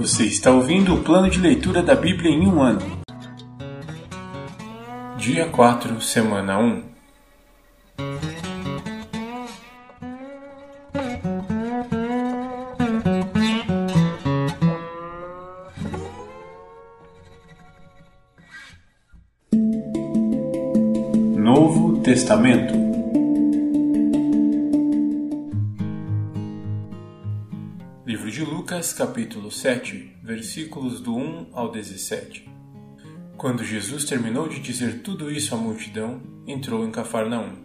Você está ouvindo o plano de leitura da Bíblia em um ano. Dia 4, semana 1. Novo Testamento Lucas, capítulo 7, versículos do 1 ao 17. Quando Jesus terminou de dizer tudo isso à multidão, entrou em Cafarnaum.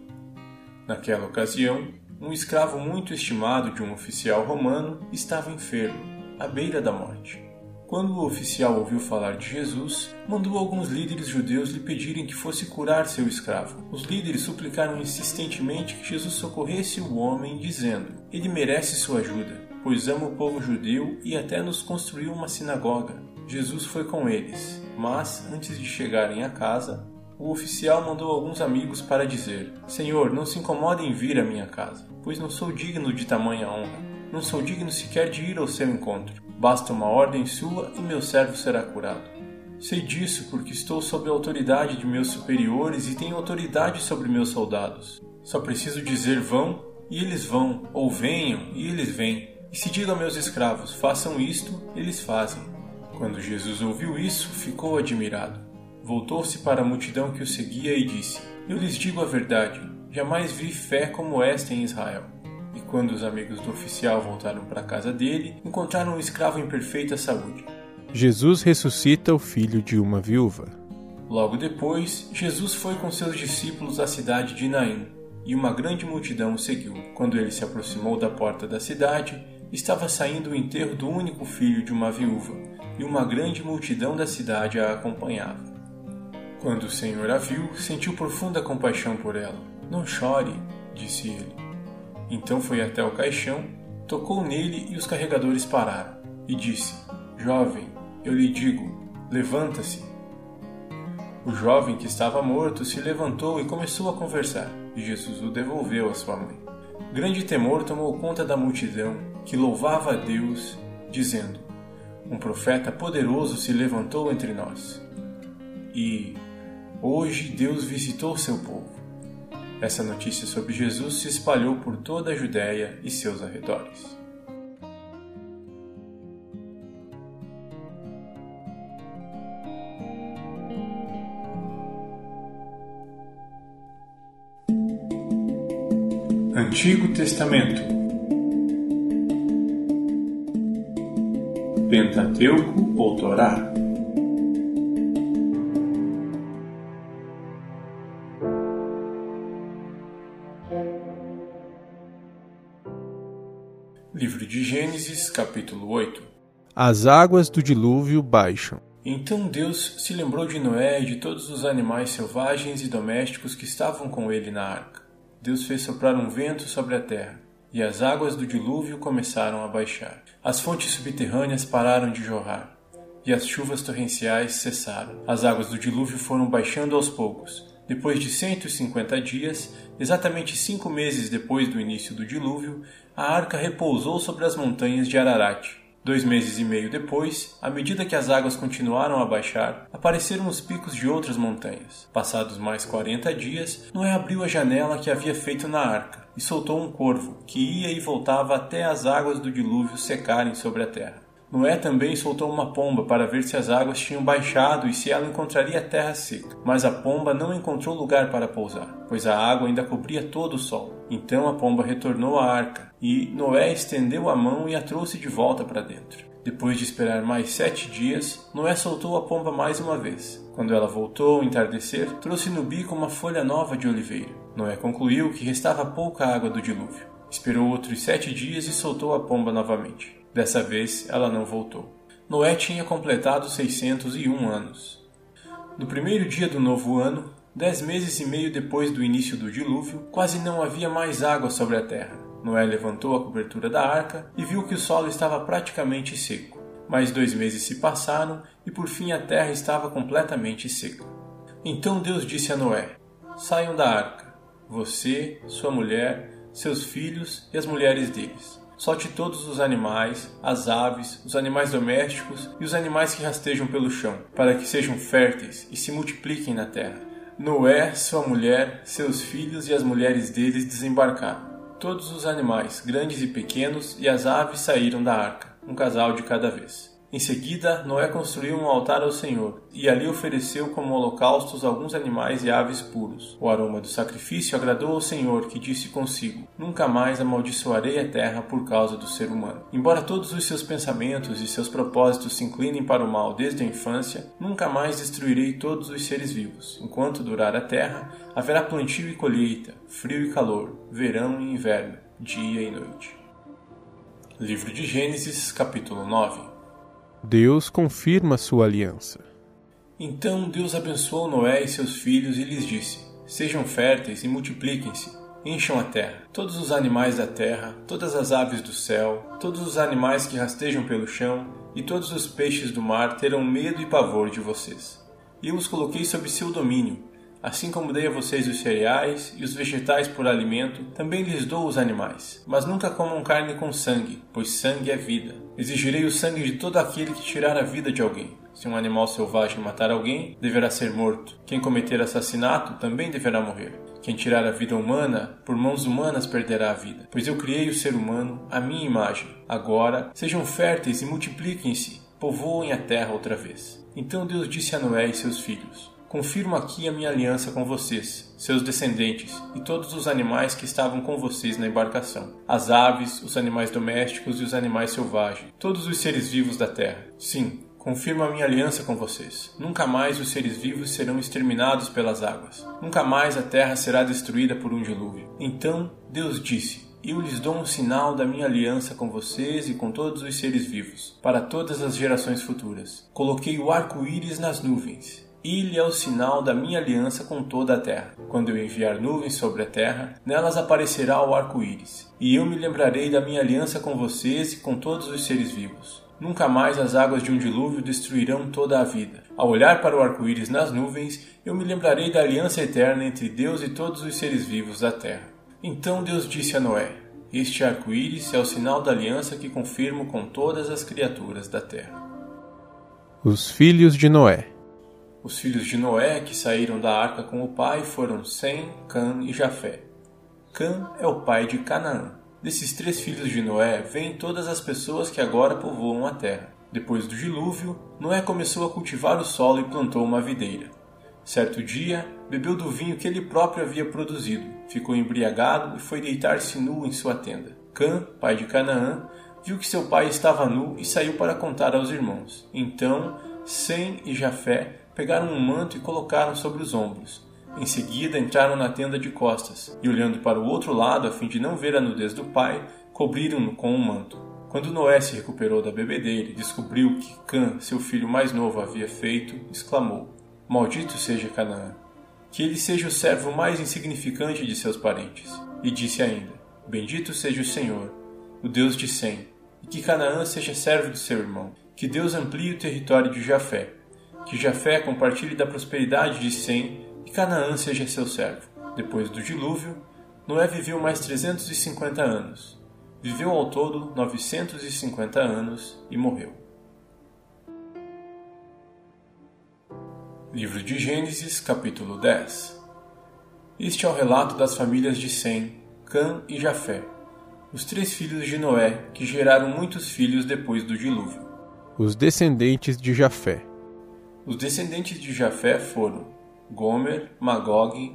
Naquela ocasião, um escravo muito estimado de um oficial romano estava enfermo, à beira da morte. Quando o oficial ouviu falar de Jesus, mandou alguns líderes judeus lhe pedirem que fosse curar seu escravo. Os líderes suplicaram insistentemente que Jesus socorresse o homem, dizendo: Ele merece sua ajuda pois ama o povo judeu e até nos construiu uma sinagoga. Jesus foi com eles, mas, antes de chegarem à casa, o oficial mandou alguns amigos para dizer: Senhor, não se incomode em vir à minha casa, pois não sou digno de tamanha honra. Não sou digno sequer de ir ao seu encontro. Basta uma ordem sua e meu servo será curado. Sei disso porque estou sob a autoridade de meus superiores e tenho autoridade sobre meus soldados. Só preciso dizer vão e eles vão, ou venham e eles vêm. E se digo a meus escravos, façam isto, eles fazem. Quando Jesus ouviu isso, ficou admirado. Voltou-se para a multidão que o seguia e disse: Eu lhes digo a verdade, jamais vi fé como esta em Israel. E quando os amigos do oficial voltaram para a casa dele, encontraram um escravo em perfeita saúde. Jesus ressuscita o filho de uma viúva. Logo depois, Jesus foi com seus discípulos à cidade de Naim, e uma grande multidão o seguiu. Quando ele se aproximou da porta da cidade, estava saindo o enterro do único filho de uma viúva, e uma grande multidão da cidade a acompanhava. Quando o Senhor a viu, sentiu profunda compaixão por ela. Não chore, disse ele. Então foi até o caixão, tocou nele e os carregadores pararam, e disse: Jovem, eu lhe digo, levanta-se. O jovem que estava morto se levantou e começou a conversar, e Jesus o devolveu à sua mãe. Grande temor tomou conta da multidão, que louvava a Deus, dizendo: Um profeta poderoso se levantou entre nós. E hoje Deus visitou seu povo. Essa notícia sobre Jesus se espalhou por toda a Judéia e seus arredores. Antigo Testamento Pentateuco ou Torá Livro de Gênesis, capítulo 8 As águas do dilúvio baixam. Então Deus se lembrou de Noé e de todos os animais selvagens e domésticos que estavam com ele na arca. Deus fez soprar um vento sobre a terra, e as águas do dilúvio começaram a baixar. As fontes subterrâneas pararam de jorrar, e as chuvas torrenciais cessaram. As águas do dilúvio foram baixando aos poucos. Depois de 150 dias, exatamente cinco meses depois do início do dilúvio, a arca repousou sobre as montanhas de Ararat. Dois meses e meio depois, à medida que as águas continuaram a baixar, apareceram os picos de outras montanhas. Passados mais quarenta dias, Noé abriu a janela que havia feito na arca e soltou um corvo, que ia e voltava até as águas do dilúvio secarem sobre a terra. Noé também soltou uma pomba para ver se as águas tinham baixado e se ela encontraria terra seca. Mas a pomba não encontrou lugar para pousar, pois a água ainda cobria todo o sol. Então a pomba retornou à arca, e Noé estendeu a mão e a trouxe de volta para dentro. Depois de esperar mais sete dias, Noé soltou a pomba mais uma vez. Quando ela voltou ao entardecer, trouxe no bico uma folha nova de oliveira. Noé concluiu que restava pouca água do dilúvio. Esperou outros sete dias e soltou a pomba novamente. Dessa vez ela não voltou. Noé tinha completado 601 anos. No primeiro dia do novo ano, dez meses e meio depois do início do dilúvio, quase não havia mais água sobre a terra. Noé levantou a cobertura da arca e viu que o solo estava praticamente seco. Mais dois meses se passaram e por fim a terra estava completamente seca. Então Deus disse a Noé: Saiam da arca, você, sua mulher, seus filhos e as mulheres deles Solte todos os animais, as aves, os animais domésticos e os animais que rastejam pelo chão, para que sejam férteis e se multipliquem na terra. Noé, sua mulher, seus filhos e as mulheres deles desembarcaram. Todos os animais, grandes e pequenos, e as aves saíram da arca, um casal de cada vez. Em seguida, Noé construiu um altar ao Senhor, e ali ofereceu como holocaustos alguns animais e aves puros. O aroma do sacrifício agradou ao Senhor, que disse consigo: Nunca mais amaldiçoarei a terra por causa do ser humano. Embora todos os seus pensamentos e seus propósitos se inclinem para o mal desde a infância, nunca mais destruirei todos os seres vivos. Enquanto durar a terra, haverá plantio e colheita, frio e calor, verão e inverno, dia e noite. Livro de Gênesis, capítulo 9 Deus confirma sua aliança. Então Deus abençoou Noé e seus filhos e lhes disse: Sejam férteis e multipliquem-se, encham a terra. Todos os animais da terra, todas as aves do céu, todos os animais que rastejam pelo chão e todos os peixes do mar terão medo e pavor de vocês. E eu os coloquei sob seu domínio. Assim como dei a vocês os cereais e os vegetais por alimento, também lhes dou os animais. Mas nunca comam carne com sangue, pois sangue é vida Exigirei o sangue de todo aquele que tirar a vida de alguém. Se um animal selvagem matar alguém, deverá ser morto. Quem cometer assassinato também deverá morrer. Quem tirar a vida humana, por mãos humanas perderá a vida. Pois eu criei o ser humano à minha imagem. Agora, sejam férteis e multipliquem-se, povoem a terra outra vez. Então Deus disse a Noé e seus filhos: Confirmo aqui a minha aliança com vocês, seus descendentes, e todos os animais que estavam com vocês na embarcação: as aves, os animais domésticos e os animais selvagens, todos os seres vivos da terra. Sim, confirmo a minha aliança com vocês. Nunca mais os seres vivos serão exterminados pelas águas. Nunca mais a terra será destruída por um dilúvio. Então Deus disse: eu lhes dou um sinal da minha aliança com vocês e com todos os seres vivos, para todas as gerações futuras. Coloquei o arco-íris nas nuvens Ilha é o sinal da minha aliança com toda a terra. Quando eu enviar nuvens sobre a terra, nelas aparecerá o arco-íris. E eu me lembrarei da minha aliança com vocês e com todos os seres vivos. Nunca mais as águas de um dilúvio destruirão toda a vida. Ao olhar para o arco-íris nas nuvens, eu me lembrarei da aliança eterna entre Deus e todos os seres vivos da terra. Então Deus disse a Noé: Este arco-íris é o sinal da aliança que confirmo com todas as criaturas da terra. Os filhos de Noé os filhos de Noé que saíram da arca com o pai foram Sem, Cã e Jafé. Cã é o pai de Canaã. Desses três filhos de Noé vêm todas as pessoas que agora povoam a terra. Depois do dilúvio, Noé começou a cultivar o solo e plantou uma videira. Certo dia, bebeu do vinho que ele próprio havia produzido, ficou embriagado e foi deitar-se nu em sua tenda. Cã, pai de Canaã, viu que seu pai estava nu e saiu para contar aos irmãos. Então, Sem e Jafé pegaram um manto e colocaram sobre os ombros. Em seguida entraram na tenda de costas e, olhando para o outro lado a fim de não ver a nudez do pai, cobriram-no com um manto. Quando Noé se recuperou da bebedeira e descobriu o que Cã, seu filho mais novo, havia feito, exclamou: Maldito seja Canaã! Que ele seja o servo mais insignificante de seus parentes. E disse ainda: Bendito seja o Senhor, o Deus de Sem, e que Canaã seja servo de seu irmão. Que Deus amplie o território de Jafé, que Jafé compartilhe da prosperidade de Sem e Canaã seja seu servo. Depois do dilúvio, Noé viveu mais 350 anos. Viveu ao todo 950 anos e morreu. Livro de Gênesis, capítulo 10 Este é o relato das famílias de Sem, Cã e Jafé, os três filhos de Noé que geraram muitos filhos depois do dilúvio. Os descendentes de Jafé. Os descendentes de Jafé foram Gomer, Magog,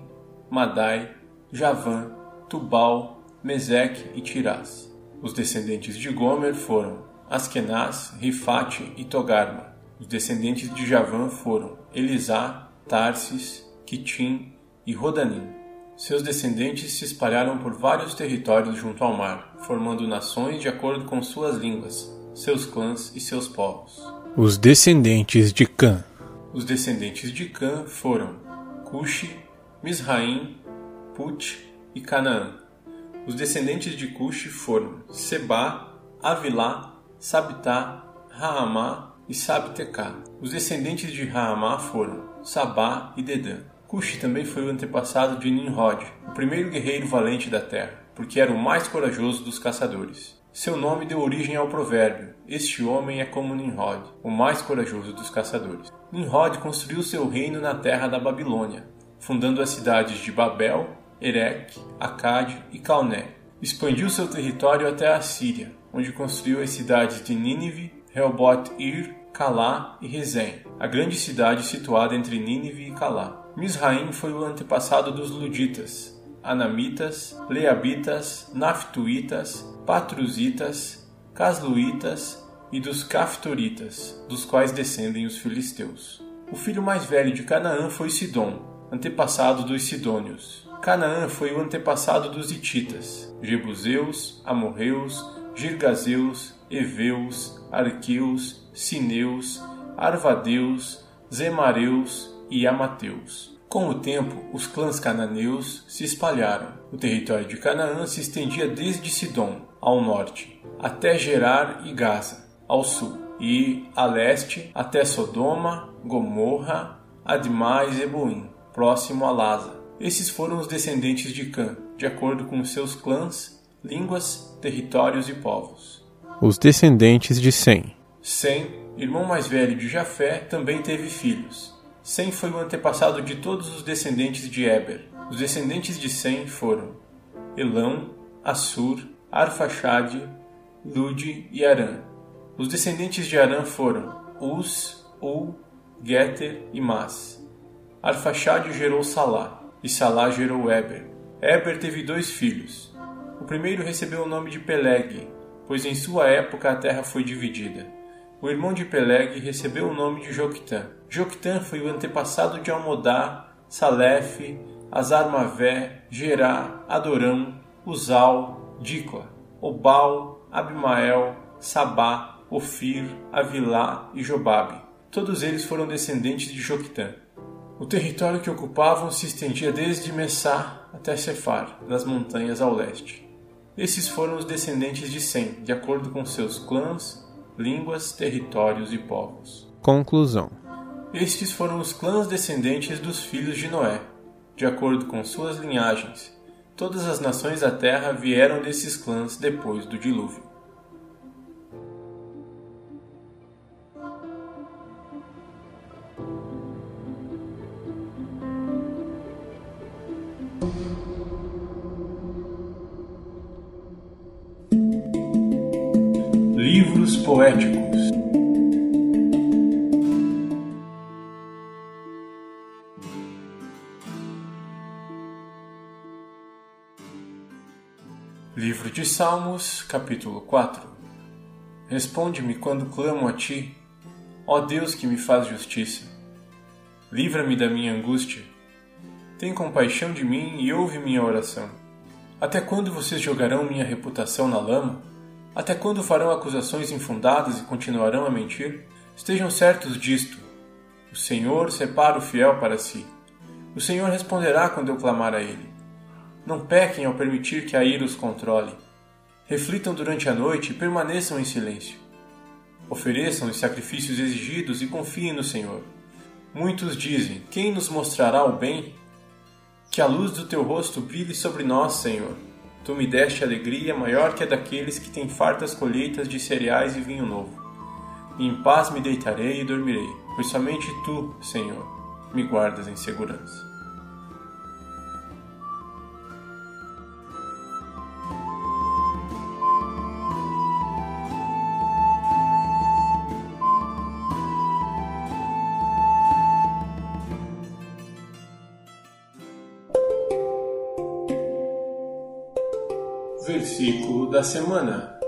Madai, Javã, Tubal, Meseque e Tirás. Os descendentes de Gomer foram Askenaz, Rifate e Togarma. Os descendentes de Javã foram Elisá, Tarsis, Quitim e Rodanim. Seus descendentes se espalharam por vários territórios junto ao mar, formando nações de acordo com suas línguas, seus clãs e seus povos. Os descendentes de Cã os descendentes de Cã foram Cuxi, Misraim, Put e Canaã. Os descendentes de Cuxi foram Seba, Avilá, Sabitá, Raamá e Sabtecá. Os descendentes de Raamá foram Sabá e Dedã. Cuxi também foi o antepassado de Nimrod, o primeiro guerreiro valente da terra, porque era o mais corajoso dos caçadores. Seu nome deu origem ao provérbio: Este homem é como Nimrod, o mais corajoso dos caçadores. Nimrod construiu seu reino na terra da Babilônia, fundando as cidades de Babel, Erech, Acade e Calné. Expandiu seu território até a Síria, onde construiu as cidades de Nínive, Rehoboth-ir, Calá e Rezém, a grande cidade situada entre Nínive e Calá. Misraim foi o antepassado dos Luditas, Anamitas, Leabitas, Naftuitas, Patruzitas, Casluitas e dos Caftoritas, dos quais descendem os filisteus. O filho mais velho de Canaã foi Sidom, antepassado dos Sidônios. Canaã foi o antepassado dos Hititas, Jebuseus, Amorreus, Girgazeus, Eveus, Arqueus, Sineus, Arvadeus, Zemareus e Amateus. Com o tempo, os clãs cananeus se espalharam. O território de Canaã se estendia desde Sidom, ao norte, até Gerar e Gaza, ao sul, e a leste até Sodoma, Gomorra, Admá e Zeboim, próximo a Lasa. Esses foram os descendentes de Cã, de acordo com seus clãs, línguas, territórios e povos. Os descendentes de Sem. Sem, irmão mais velho de Jafé, também teve filhos. Sem foi o antepassado de todos os descendentes de Eber. Os descendentes de Sem foram Elão, Assur, Arfaxade, Lude e Arã. Os descendentes de Arã foram Uz, Ul, Geter e Mas. Arfaxade gerou Salá, e Salá gerou Eber. Eber teve dois filhos. O primeiro recebeu o nome de Peleg, pois em sua época a terra foi dividida. O irmão de Peleg recebeu o nome de Joctã. Joctã foi o antepassado de Almodá, Salef, Azarmavé, Gerá, Adorão, Uzal, Dicla, Obal, Abimael, Sabá, Ofir, Avilá e Jobabe. Todos eles foram descendentes de Joctã. O território que ocupavam se estendia desde Messá até Cefar, nas montanhas ao leste. Esses foram os descendentes de Sem, de acordo com seus clãs, línguas, territórios e povos. Conclusão. Estes foram os clãs descendentes dos filhos de Noé, de acordo com suas linhagens. Todas as nações da terra vieram desses clãs depois do dilúvio. Livros poéticos Salmos, capítulo 4 Responde-me quando clamo a ti, ó Deus que me faz justiça. Livra-me da minha angústia. Tem compaixão de mim e ouve minha oração. Até quando vocês jogarão minha reputação na lama? Até quando farão acusações infundadas e continuarão a mentir? Estejam certos disto. O Senhor separa o fiel para si. O Senhor responderá quando eu clamar a ele. Não pequem ao permitir que a ira os controle. Reflitam durante a noite e permaneçam em silêncio. Ofereçam os sacrifícios exigidos e confiem no Senhor. Muitos dizem: Quem nos mostrará o bem? Que a luz do teu rosto brilhe sobre nós, Senhor. Tu me deste alegria maior que a daqueles que têm fartas colheitas de cereais e vinho novo. Em paz me deitarei e dormirei, pois somente tu, Senhor, me guardas em segurança. Da semana.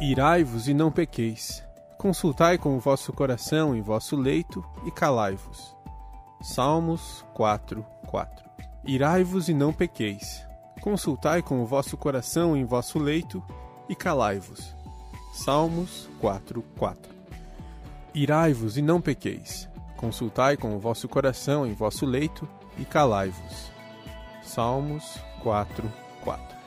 Irai-vos e não pequeis. Consultai com o vosso coração em vosso leito e calai-vos. Salmos 4, 4. Irai-vos e não pequeis. Consultai com o vosso coração em vosso leito e calai-vos. Salmos 4, 4. Irai-vos e não pequeis. Consultai com o vosso coração em vosso leito e calai-vos. Salmos 4, 4.